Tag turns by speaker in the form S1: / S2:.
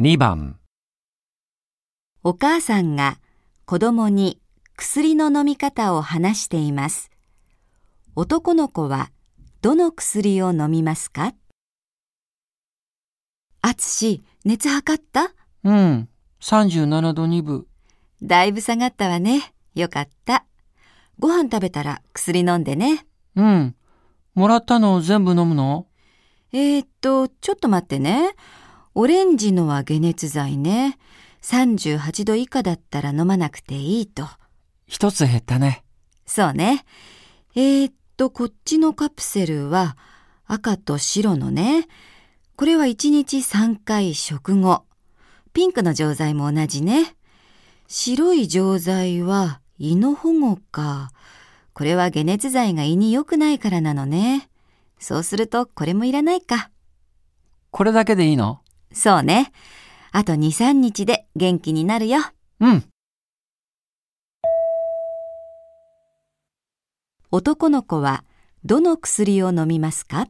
S1: 2番、
S2: お母さんが子供に薬の飲み方を話しています。男の子はどの薬を飲みますか？あつし、熱測った？
S1: うん、37度2分。
S2: だいぶ下がったわね。よかった。ご飯食べたら薬飲んでね。
S1: うん、もらったの全部飲むの？
S2: えー、っと、ちょっと待ってね。オレンジのは解熱剤ね。38度以下だったら飲まなくていいと。
S1: 一つ減ったね。
S2: そうね。えー、っと、こっちのカプセルは赤と白のね。これは1日3回食後。ピンクの錠剤も同じね。白い錠剤は胃の保護か。これは解熱剤が胃に良くないからなのね。そうするとこれもいらないか。
S1: これだけでいいの？
S2: そうね。あと2、3日で元気になるよ。
S1: うん。
S2: 男の子はどの薬を飲みますか？